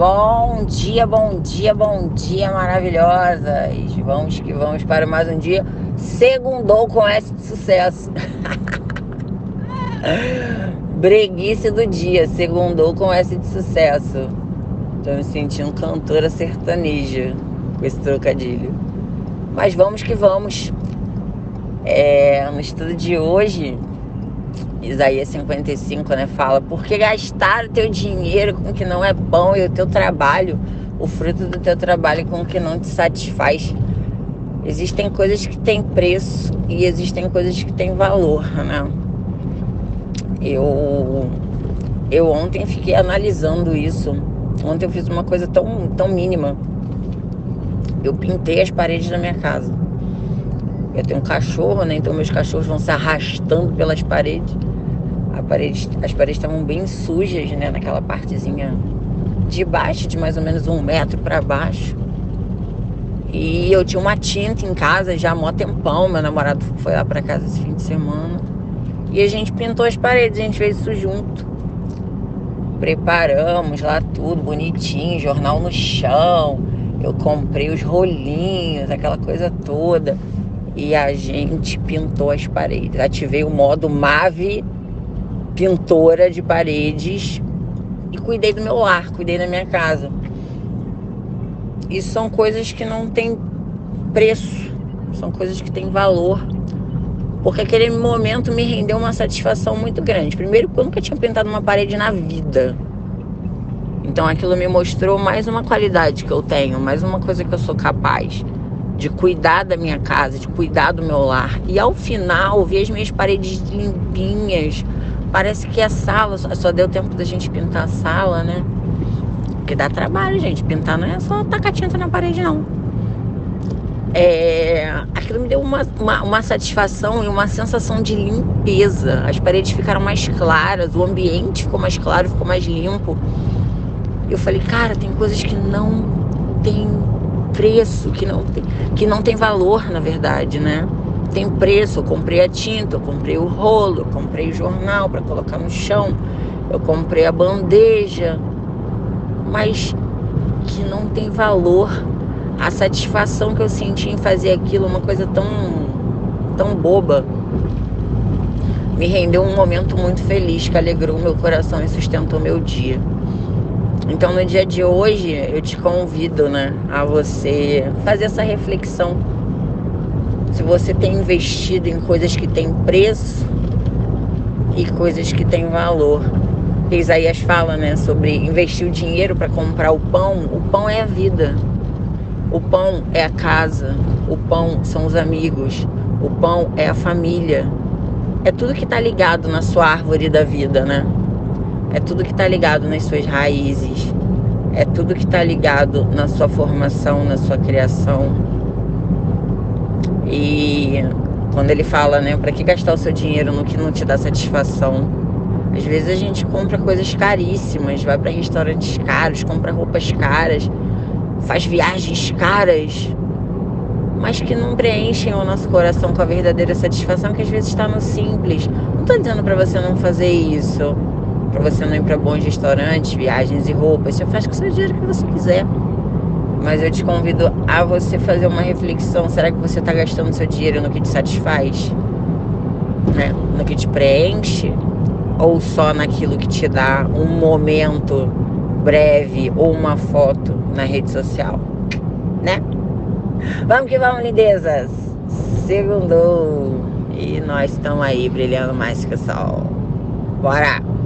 Bom dia, bom dia, bom dia, maravilhosas. Vamos que vamos para mais um dia. Segundou com S de sucesso. Breguice do dia, segundou com S de sucesso. Tô me sentindo cantora sertaneja com esse trocadilho. Mas vamos que vamos. É, no estudo de hoje, Isaías 55, né, fala: Por que gastar o teu dinheiro com o que não é bom e o teu trabalho, o fruto do teu trabalho com o que não te satisfaz? Existem coisas que têm preço e existem coisas que têm valor, né? Eu eu ontem fiquei analisando isso. Ontem eu fiz uma coisa tão tão mínima. Eu pintei as paredes da minha casa. Eu tenho um cachorro, né? Então meus cachorros vão se arrastando pelas paredes. Parede, as paredes estavam bem sujas, né? Naquela partezinha de baixo, de mais ou menos um metro para baixo. E eu tinha uma tinta em casa já há mó tempão. Meu namorado foi lá para casa esse fim de semana. E a gente pintou as paredes, a gente fez isso junto. Preparamos lá tudo bonitinho, jornal no chão. Eu comprei os rolinhos, aquela coisa toda e a gente pintou as paredes. Ativei o modo Mave pintora de paredes e cuidei do meu lar, cuidei da minha casa. Isso são coisas que não têm preço, são coisas que têm valor. Porque aquele momento me rendeu uma satisfação muito grande. Primeiro, porque eu nunca tinha pintado uma parede na vida. Então aquilo me mostrou mais uma qualidade que eu tenho, mais uma coisa que eu sou capaz de cuidar da minha casa, de cuidar do meu lar. E ao final, ver as minhas paredes limpinhas. Parece que a sala, só deu tempo da gente pintar a sala, né? Porque dá trabalho, gente. Pintar não é só tacar tinta na parede, não. É, aquilo me deu uma, uma, uma, satisfação e uma sensação de limpeza. As paredes ficaram mais claras, o ambiente ficou mais claro, ficou mais limpo. Eu falei, cara, tem coisas que não tem preço, que não tem, que não tem valor, na verdade, né? Tem preço, eu comprei a tinta, eu comprei o rolo, eu comprei o jornal para colocar no chão, eu comprei a bandeja, mas que não tem valor. A satisfação que eu senti em fazer aquilo, uma coisa tão, tão boba, me rendeu um momento muito feliz que alegrou meu coração e sustentou meu dia. Então, no dia de hoje, eu te convido né, a você fazer essa reflexão. Se você tem investido em coisas que têm preço e coisas que têm valor. Isaías fala né, sobre investir o dinheiro para comprar o pão. O pão é a vida. O pão é a casa. O pão são os amigos. O pão é a família. É tudo que está ligado na sua árvore da vida, né? É tudo que está ligado nas suas raízes. É tudo que está ligado na sua formação, na sua criação. E quando ele fala, né, para que gastar o seu dinheiro no que não te dá satisfação? Às vezes a gente compra coisas caríssimas, vai para restaurantes caros, compra roupas caras, faz viagens caras, mas que não preenchem o nosso coração com a verdadeira satisfação que às vezes está no simples. Não estou dizendo para você não fazer isso para você não ir para bons restaurantes, viagens e roupas. Você faz com o seu dinheiro que você quiser. Mas eu te convido a você fazer uma reflexão. Será que você está gastando seu dinheiro no que te satisfaz? Né? No que te preenche? Ou só naquilo que te dá um momento breve ou uma foto na rede social? Né? Vamos que vamos, lindezas! Segundou! E nós estamos aí brilhando mais que o sol. Bora!